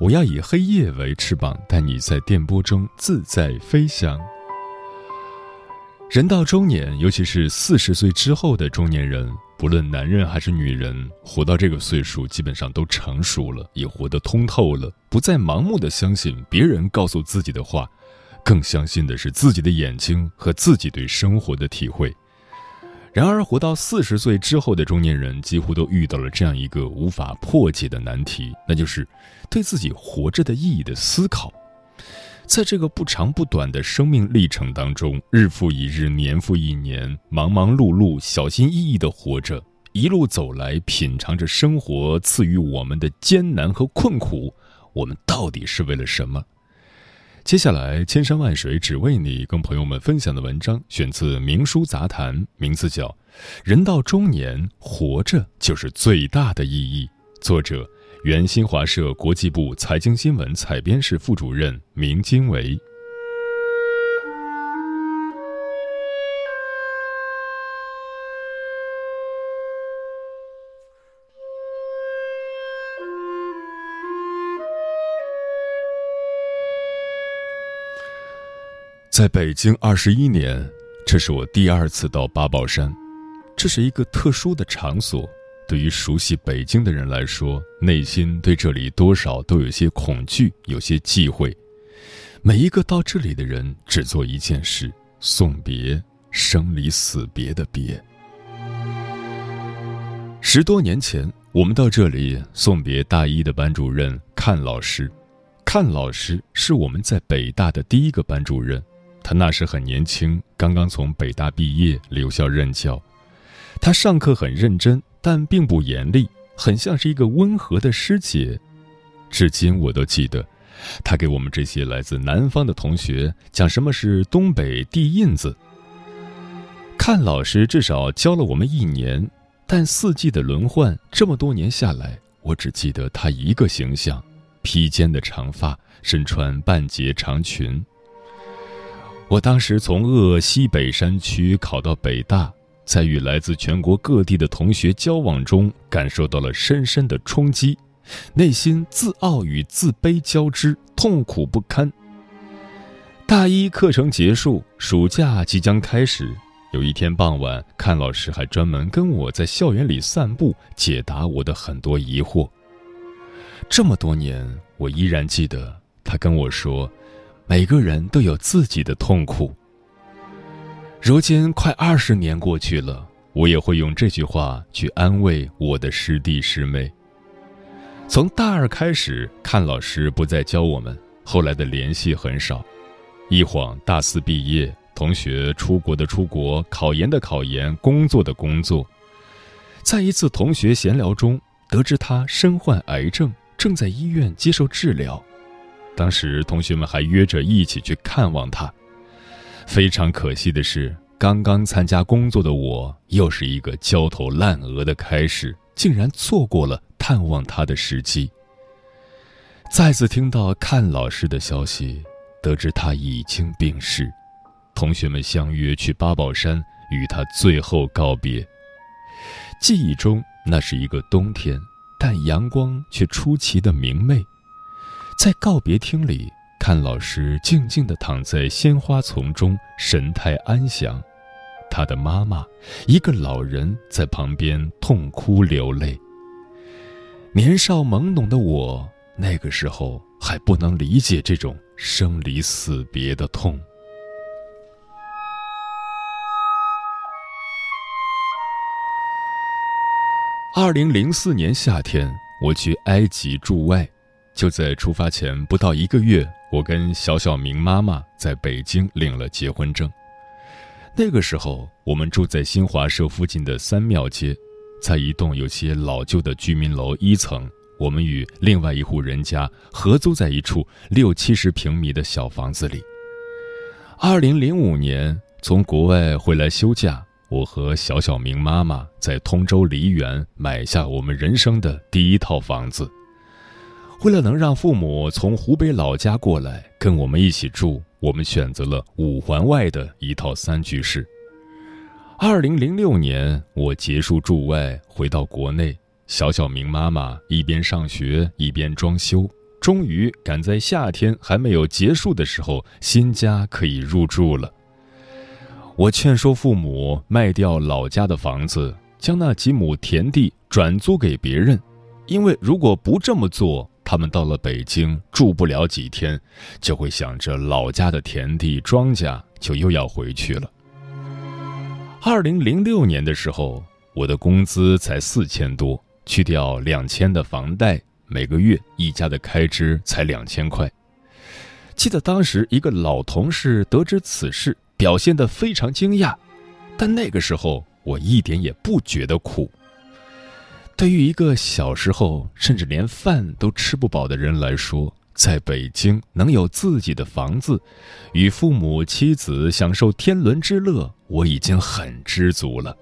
我要以黑夜为翅膀，带你在电波中自在飞翔。人到中年，尤其是四十岁之后的中年人，不论男人还是女人，活到这个岁数，基本上都成熟了，也活得通透了，不再盲目的相信别人告诉自己的话，更相信的是自己的眼睛和自己对生活的体会。然而，活到四十岁之后的中年人，几乎都遇到了这样一个无法破解的难题，那就是对自己活着的意义的思考。在这个不长不短的生命历程当中，日复一日，年复一年，忙忙碌碌，小心翼翼地活着，一路走来，品尝着生活赐予我们的艰难和困苦，我们到底是为了什么？接下来，千山万水只为你，跟朋友们分享的文章选自《明书杂谈》，名字叫《人到中年，活着就是最大的意义》，作者原新华社国际部财经新闻采编室副主任明经纬。在北京二十一年，这是我第二次到八宝山。这是一个特殊的场所，对于熟悉北京的人来说，内心对这里多少都有些恐惧，有些忌讳。每一个到这里的人，只做一件事：送别，生离死别的别。十多年前，我们到这里送别大一的班主任阚老师。阚老师是我们在北大的第一个班主任。他那时很年轻，刚刚从北大毕业，留校任教。他上课很认真，但并不严厉，很像是一个温和的师姐。至今我都记得，他给我们这些来自南方的同学讲什么是东北地印子。看老师至少教了我们一年，但四季的轮换，这么多年下来，我只记得他一个形象：披肩的长发，身穿半截长裙。我当时从鄂西北山区考到北大，在与来自全国各地的同学交往中，感受到了深深的冲击，内心自傲与自卑交织，痛苦不堪。大一课程结束，暑假即将开始。有一天傍晚，看老师还专门跟我在校园里散步，解答我的很多疑惑。这么多年，我依然记得他跟我说。每个人都有自己的痛苦。如今快二十年过去了，我也会用这句话去安慰我的师弟师妹。从大二开始，看老师不再教我们，后来的联系很少。一晃大四毕业，同学出国的出国，考研的考研，工作的工作。在一次同学闲聊中，得知他身患癌症，正在医院接受治疗。当时同学们还约着一起去看望他。非常可惜的是，刚刚参加工作的我，又是一个焦头烂额的开始，竟然错过了探望他的时机。再次听到看老师的消息，得知他已经病逝，同学们相约去八宝山与他最后告别。记忆中那是一个冬天，但阳光却出奇的明媚。在告别厅里，看老师静静地躺在鲜花丛中，神态安详。他的妈妈，一个老人在旁边痛哭流泪。年少懵懂的我，那个时候还不能理解这种生离死别的痛。二零零四年夏天，我去埃及驻外，就在出发前不到一个月，我跟小小明妈妈在北京领了结婚证。那个时候，我们住在新华社附近的三庙街，在一栋有些老旧的居民楼一层，我们与另外一户人家合租在一处六七十平米的小房子里。二零零五年从国外回来休假。我和小小明妈妈在通州梨园买下我们人生的第一套房子。为了能让父母从湖北老家过来跟我们一起住，我们选择了五环外的一套三居室。二零零六年，我结束驻外回到国内，小小明妈妈一边上学一边装修，终于赶在夏天还没有结束的时候，新家可以入住了。我劝说父母卖掉老家的房子，将那几亩田地转租给别人，因为如果不这么做，他们到了北京住不了几天，就会想着老家的田地庄稼，就又要回去了。二零零六年的时候，我的工资才四千多，去掉两千的房贷，每个月一家的开支才两千块。记得当时一个老同事得知此事。表现得非常惊讶，但那个时候我一点也不觉得苦。对于一个小时候甚至连饭都吃不饱的人来说，在北京能有自己的房子，与父母妻子享受天伦之乐，我已经很知足了。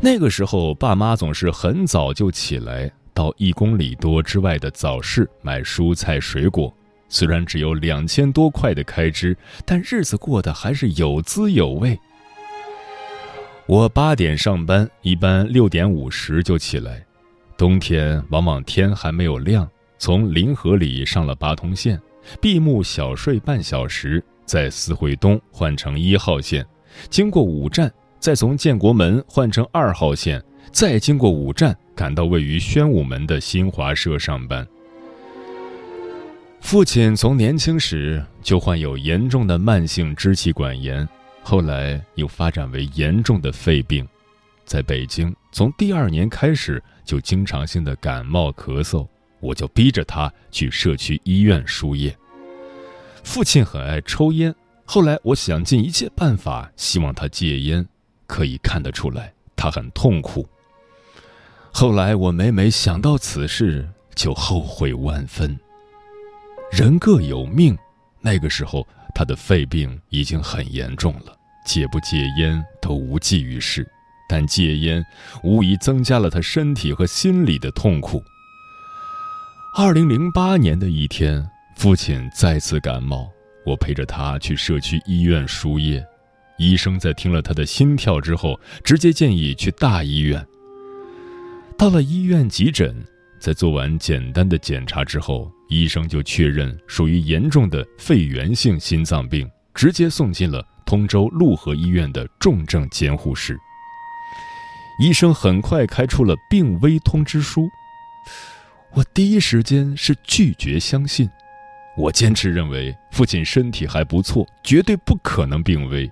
那个时候，爸妈总是很早就起来，到一公里多之外的早市买蔬菜水果。虽然只有两千多块的开支，但日子过得还是有滋有味。我八点上班，一般六点五十就起来。冬天往往天还没有亮，从临河里上了八通线，闭目小睡半小时，在四惠东换成一号线，经过五站，再从建国门换成二号线，再经过五站，赶到位于宣武门的新华社上班。父亲从年轻时就患有严重的慢性支气管炎，后来又发展为严重的肺病，在北京从第二年开始就经常性的感冒咳嗽，我就逼着他去社区医院输液。父亲很爱抽烟，后来我想尽一切办法希望他戒烟，可以看得出来他很痛苦。后来我每每想到此事，就后悔万分。人各有命，那个时候他的肺病已经很严重了，戒不戒烟都无济于事。但戒烟无疑增加了他身体和心理的痛苦。二零零八年的一天，父亲再次感冒，我陪着他去社区医院输液。医生在听了他的心跳之后，直接建议去大医院。到了医院急诊，在做完简单的检查之后。医生就确认属于严重的肺源性心脏病，直接送进了通州陆河医院的重症监护室。医生很快开出了病危通知书，我第一时间是拒绝相信，我坚持认为父亲身体还不错，绝对不可能病危。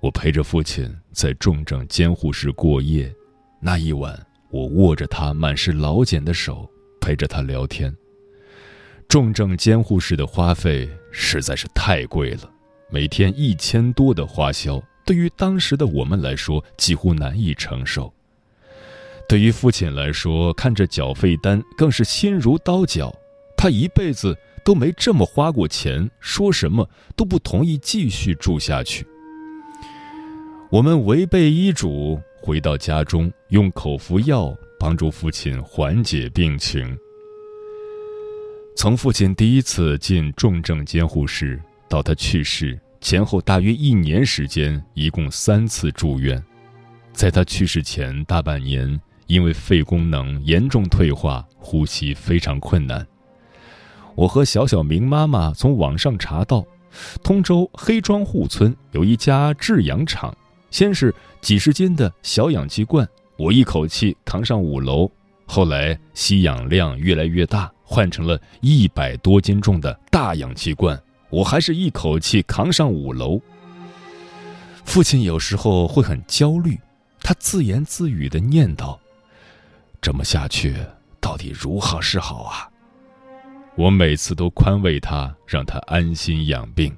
我陪着父亲在重症监护室过夜，那一晚我握着他满是老茧的手，陪着他聊天。重症监护室的花费实在是太贵了，每天一千多的花销，对于当时的我们来说几乎难以承受。对于父亲来说，看着缴费单更是心如刀绞。他一辈子都没这么花过钱，说什么都不同意继续住下去。我们违背医嘱，回到家中，用口服药帮助父亲缓解病情。从父亲第一次进重症监护室到他去世前后大约一年时间，一共三次住院。在他去世前大半年，因为肺功能严重退化，呼吸非常困难。我和小小明妈妈从网上查到，通州黑庄户村有一家制氧厂，先是几十斤的小氧气罐，我一口气扛上五楼。后来吸氧量越来越大，换成了一百多斤重的大氧气罐，我还是一口气扛上五楼。父亲有时候会很焦虑，他自言自语的念叨：“这么下去，到底如何是好啊？”我每次都宽慰他，让他安心养病。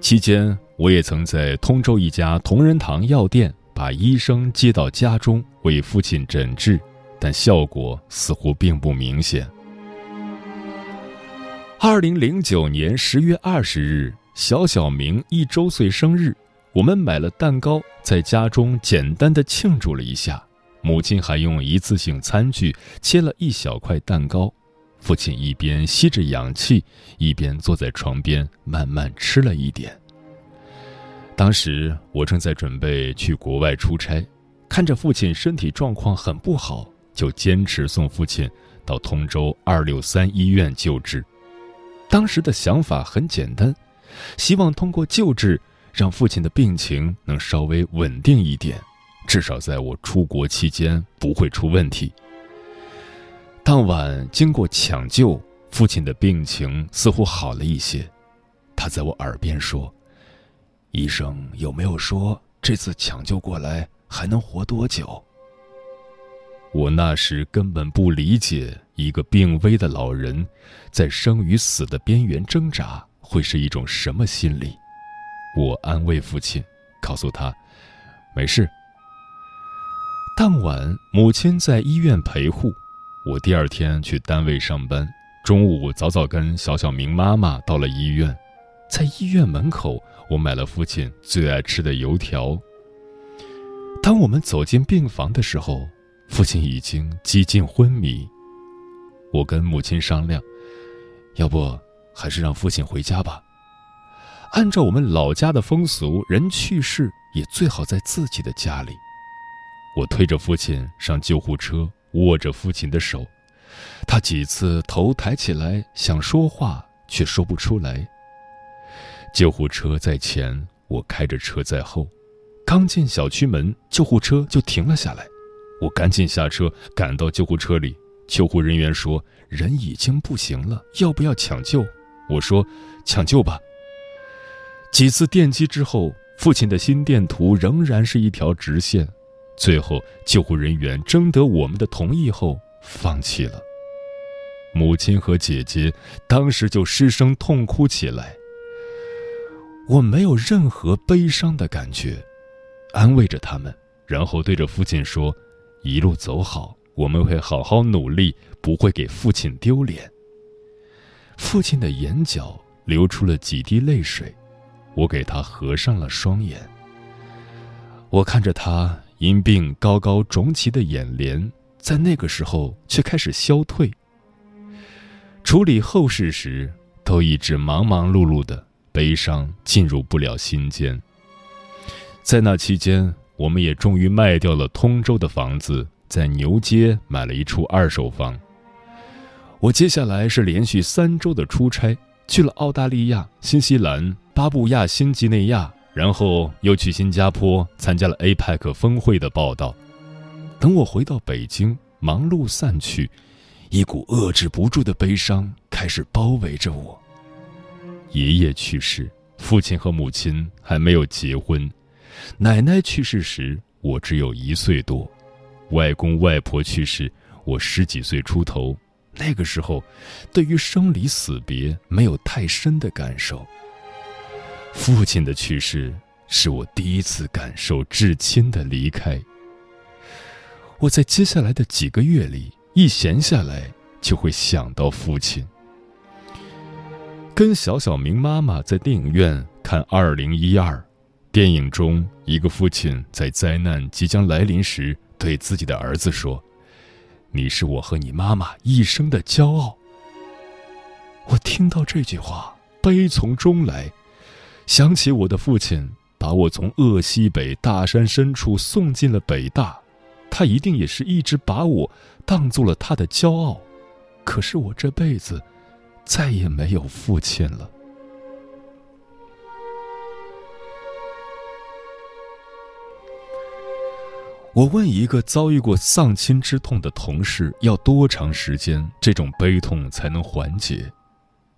期间，我也曾在通州一家同仁堂药店把医生接到家中为父亲诊治，但效果似乎并不明显。二零零九年十月二十日，小小明一周岁生日，我们买了蛋糕，在家中简单的庆祝了一下。母亲还用一次性餐具切了一小块蛋糕，父亲一边吸着氧气，一边坐在床边慢慢吃了一点。当时我正在准备去国外出差，看着父亲身体状况很不好，就坚持送父亲到通州二六三医院救治。当时的想法很简单，希望通过救治让父亲的病情能稍微稳定一点。至少在我出国期间不会出问题。当晚经过抢救，父亲的病情似乎好了一些。他在我耳边说：“医生有没有说这次抢救过来还能活多久？”我那时根本不理解一个病危的老人在生与死的边缘挣扎会是一种什么心理。我安慰父亲，告诉他：“没事。”当晚，母亲在医院陪护。我第二天去单位上班，中午早早跟小小明妈妈到了医院。在医院门口，我买了父亲最爱吃的油条。当我们走进病房的时候，父亲已经几近昏迷。我跟母亲商量，要不还是让父亲回家吧。按照我们老家的风俗，人去世也最好在自己的家里。我推着父亲上救护车，握着父亲的手，他几次头抬起来想说话，却说不出来。救护车在前，我开着车在后。刚进小区门，救护车就停了下来。我赶紧下车，赶到救护车里。救护人员说：“人已经不行了，要不要抢救？”我说：“抢救吧。”几次电击之后，父亲的心电图仍然是一条直线。最后，救护人员征得我们的同意后，放弃了。母亲和姐姐当时就失声痛哭起来。我没有任何悲伤的感觉，安慰着他们，然后对着父亲说：“一路走好，我们会好好努力，不会给父亲丢脸。”父亲的眼角流出了几滴泪水，我给他合上了双眼。我看着他。因病高高肿起的眼帘，在那个时候却开始消退。处理后事时，都一直忙忙碌碌的，悲伤进入不了心间。在那期间，我们也终于卖掉了通州的房子，在牛街买了一处二手房。我接下来是连续三周的出差，去了澳大利亚、新西兰、巴布亚新几内亚。然后又去新加坡参加了 APEC 峰会的报道。等我回到北京，忙碌散去，一股遏制不住的悲伤开始包围着我。爷爷去世，父亲和母亲还没有结婚，奶奶去世时我只有一岁多，外公外婆去世我十几岁出头。那个时候，对于生离死别没有太深的感受。父亲的去世是我第一次感受至亲的离开。我在接下来的几个月里，一闲下来就会想到父亲。跟小小明妈妈在电影院看《二零一二》，电影中一个父亲在灾难即将来临时对自己的儿子说：“你是我和你妈妈一生的骄傲。”我听到这句话，悲从中来。想起我的父亲把我从鄂西北大山深处送进了北大，他一定也是一直把我当做了他的骄傲。可是我这辈子再也没有父亲了。我问一个遭遇过丧亲之痛的同事，要多长时间这种悲痛才能缓解？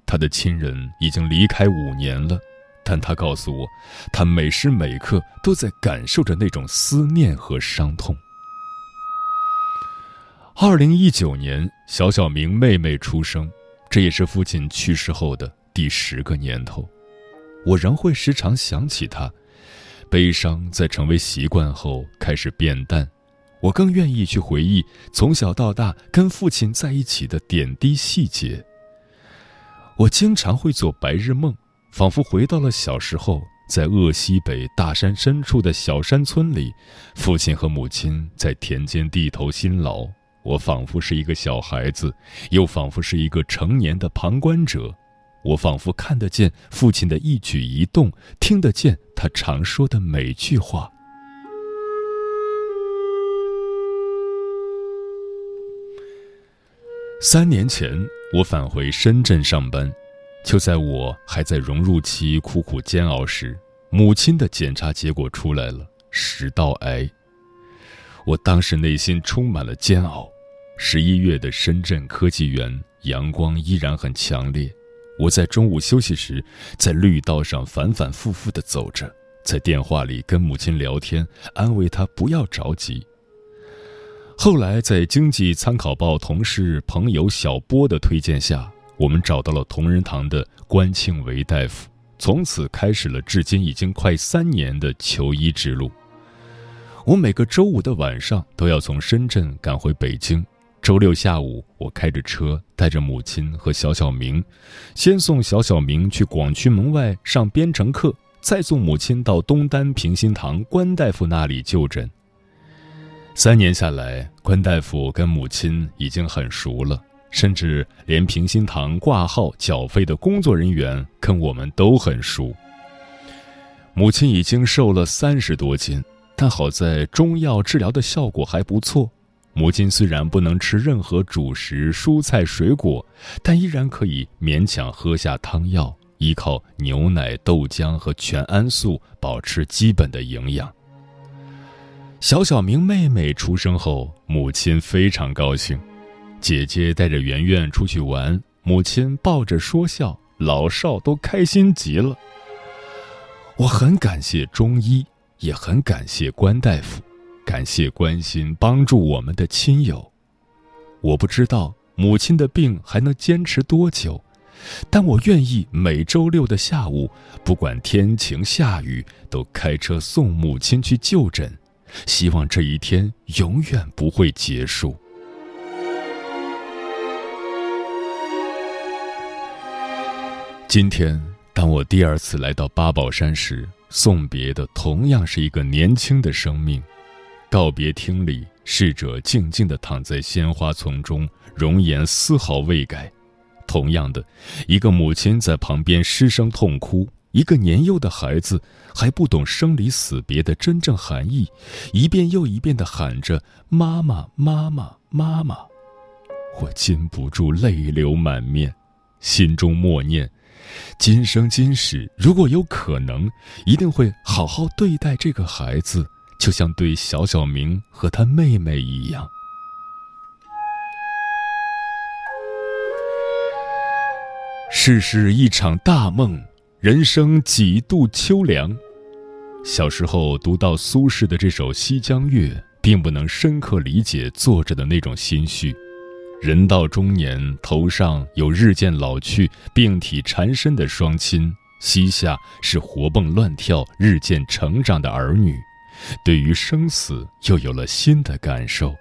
他的亲人已经离开五年了，但他告诉我，他每时每刻都在感受着那种思念和伤痛。二零一九年，小小明妹妹出生，这也是父亲去世后的第十个年头。我仍会时常想起他，悲伤在成为习惯后开始变淡。我更愿意去回忆从小到大跟父亲在一起的点滴细节。我经常会做白日梦，仿佛回到了小时候，在鄂西北大山深处的小山村里，父亲和母亲在田间地头辛劳。我仿佛是一个小孩子，又仿佛是一个成年的旁观者。我仿佛看得见父亲的一举一动，听得见他常说的每句话。三年前，我返回深圳上班，就在我还在融入期苦苦煎熬时，母亲的检查结果出来了——食道癌。我当时内心充满了煎熬。十一月的深圳科技园，阳光依然很强烈。我在中午休息时，在绿道上反反复复地走着，在电话里跟母亲聊天，安慰她不要着急。后来在《经济参考报》同事朋友小波的推荐下，我们找到了同仁堂的关庆维大夫，从此开始了至今已经快三年的求医之路。我每个周五的晚上都要从深圳赶回北京。周六下午，我开着车带着母亲和小小明，先送小小明去广渠门外上编程课，再送母亲到东单平心堂关大夫那里就诊。三年下来，关大夫跟母亲已经很熟了，甚至连平心堂挂号缴费的工作人员跟我们都很熟。母亲已经瘦了三十多斤，但好在中药治疗的效果还不错。母亲虽然不能吃任何主食、蔬菜、水果，但依然可以勉强喝下汤药，依靠牛奶、豆浆和全安素保持基本的营养。小小明妹妹出生后，母亲非常高兴，姐姐带着圆圆出去玩，母亲抱着说笑，老少都开心极了。我很感谢中医，也很感谢关大夫。感谢关心帮助我们的亲友，我不知道母亲的病还能坚持多久，但我愿意每周六的下午，不管天晴下雨，都开车送母亲去就诊，希望这一天永远不会结束。今天，当我第二次来到八宝山时，送别的同样是一个年轻的生命。告别厅里，逝者静静地躺在鲜花丛中，容颜丝毫未改。同样的，一个母亲在旁边失声痛哭，一个年幼的孩子还不懂生离死别的真正含义，一遍又一遍地喊着“妈妈，妈妈，妈妈”。我禁不住泪流满面，心中默念：今生今世，如果有可能，一定会好好对待这个孩子。就像对小小明和他妹妹一样。世事一场大梦，人生几度秋凉。小时候读到苏轼的这首《西江月》，并不能深刻理解作者的那种心绪。人到中年，头上有日渐老去、病体缠身的双亲，膝下是活蹦乱跳、日渐成长的儿女。对于生死，又有了新的感受。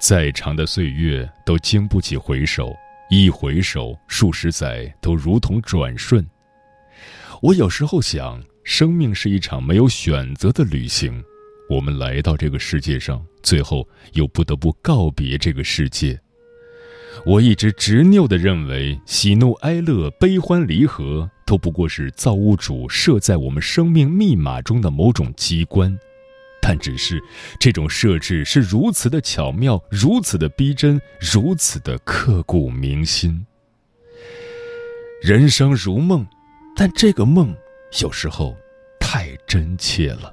再长的岁月都经不起回首，一回首，数十载都如同转瞬。我有时候想，生命是一场没有选择的旅行。我们来到这个世界上，最后又不得不告别这个世界。我一直执拗地认为，喜怒哀乐、悲欢离合。都不过是造物主设在我们生命密码中的某种机关，但只是这种设置是如此的巧妙，如此的逼真，如此的刻骨铭心。人生如梦，但这个梦有时候太真切了。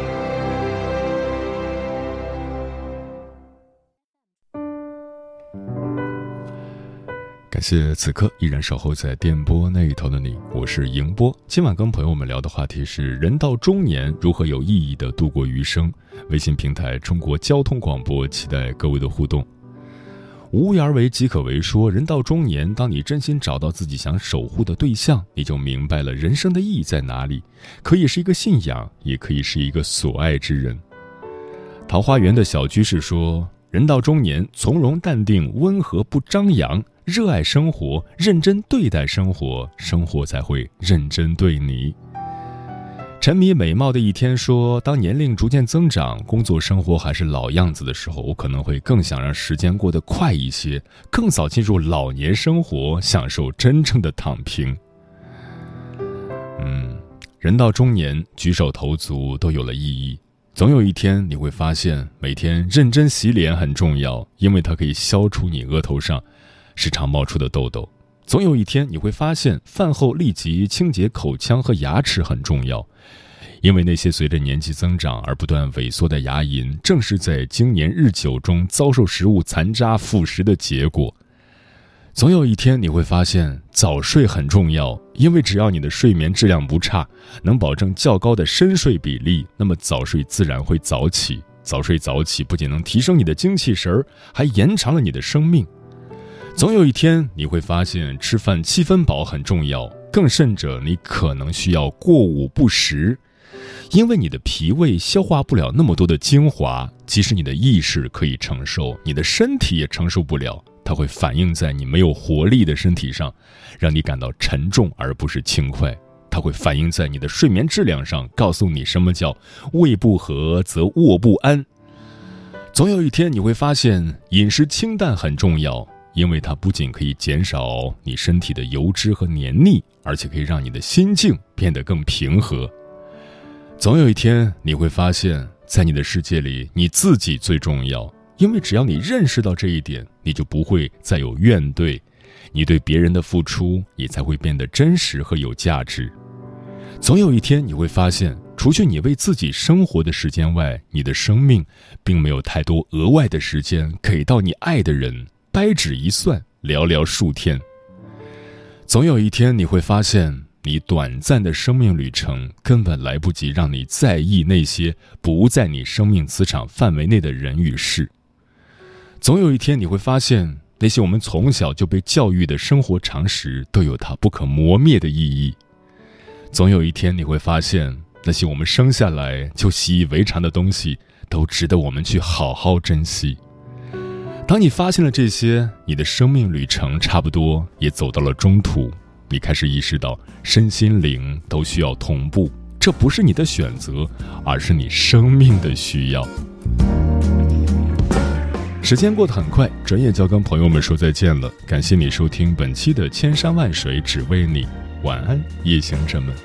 感谢此刻依然守候在电波那一头的你，我是迎波。今晚跟朋友们聊的话题是：人到中年如何有意义的度过余生。微信平台中国交通广播，期待各位的互动。无为而为即可为，说人到中年，当你真心找到自己想守护的对象，你就明白了人生的意义在哪里。可以是一个信仰，也可以是一个所爱之人。桃花源的小居士说：人到中年，从容淡定，温和不张扬。热爱生活，认真对待生活，生活才会认真对你。沉迷美貌的一天说：当年龄逐渐增长，工作生活还是老样子的时候，我可能会更想让时间过得快一些，更早进入老年生活，享受真正的躺平。嗯，人到中年，举手投足都有了意义。总有一天，你会发现，每天认真洗脸很重要，因为它可以消除你额头上。时常冒出的痘痘，总有一天你会发现，饭后立即清洁口腔和牙齿很重要，因为那些随着年纪增长而不断萎缩的牙龈，正是在经年日久中遭受食物残渣腐蚀的结果。总有一天你会发现，早睡很重要，因为只要你的睡眠质量不差，能保证较高的深睡比例，那么早睡自然会早起。早睡早起不仅能提升你的精气神儿，还延长了你的生命。总有一天你会发现，吃饭七分饱很重要。更甚者，你可能需要过午不食，因为你的脾胃消化不了那么多的精华。即使你的意识可以承受，你的身体也承受不了。它会反映在你没有活力的身体上，让你感到沉重而不是轻快。它会反映在你的睡眠质量上，告诉你什么叫胃不和则卧不安。总有一天你会发现，饮食清淡很重要。因为它不仅可以减少你身体的油脂和黏腻，而且可以让你的心境变得更平和。总有一天你会发现，在你的世界里，你自己最重要。因为只要你认识到这一点，你就不会再有怨怼，你对别人的付出也才会变得真实和有价值。总有一天你会发现，除去你为自己生活的时间外，你的生命并没有太多额外的时间给到你爱的人。掰指一算，寥寥数天。总有一天，你会发现，你短暂的生命旅程根本来不及让你在意那些不在你生命磁场范围内的人与事。总有一天，你会发现，那些我们从小就被教育的生活常识都有它不可磨灭的意义。总有一天，你会发现，那些我们生下来就习以为常的东西，都值得我们去好好珍惜。当你发现了这些，你的生命旅程差不多也走到了中途。你开始意识到，身心灵都需要同步，这不是你的选择，而是你生命的需要。时间过得很快，转眼就要跟朋友们说再见了。感谢你收听本期的《千山万水只为你》，晚安，夜行者们。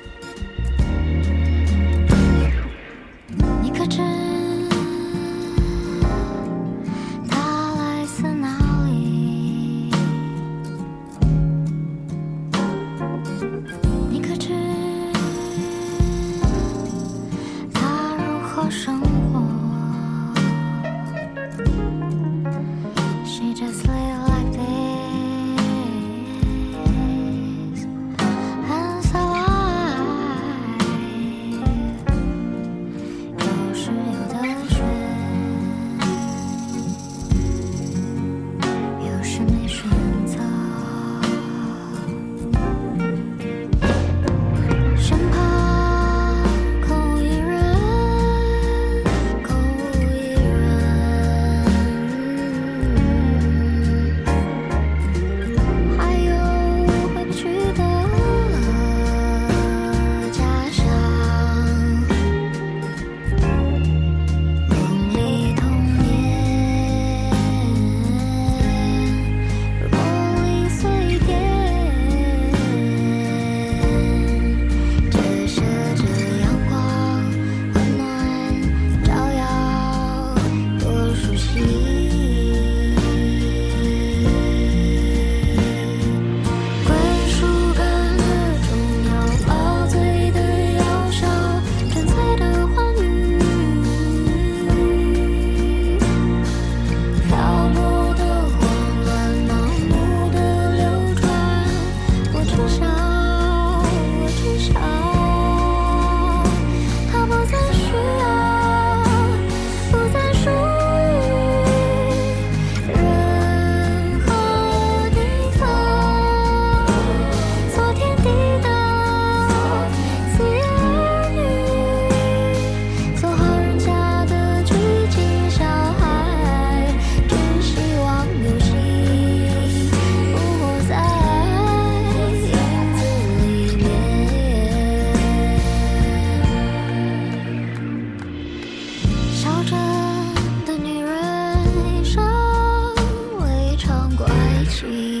She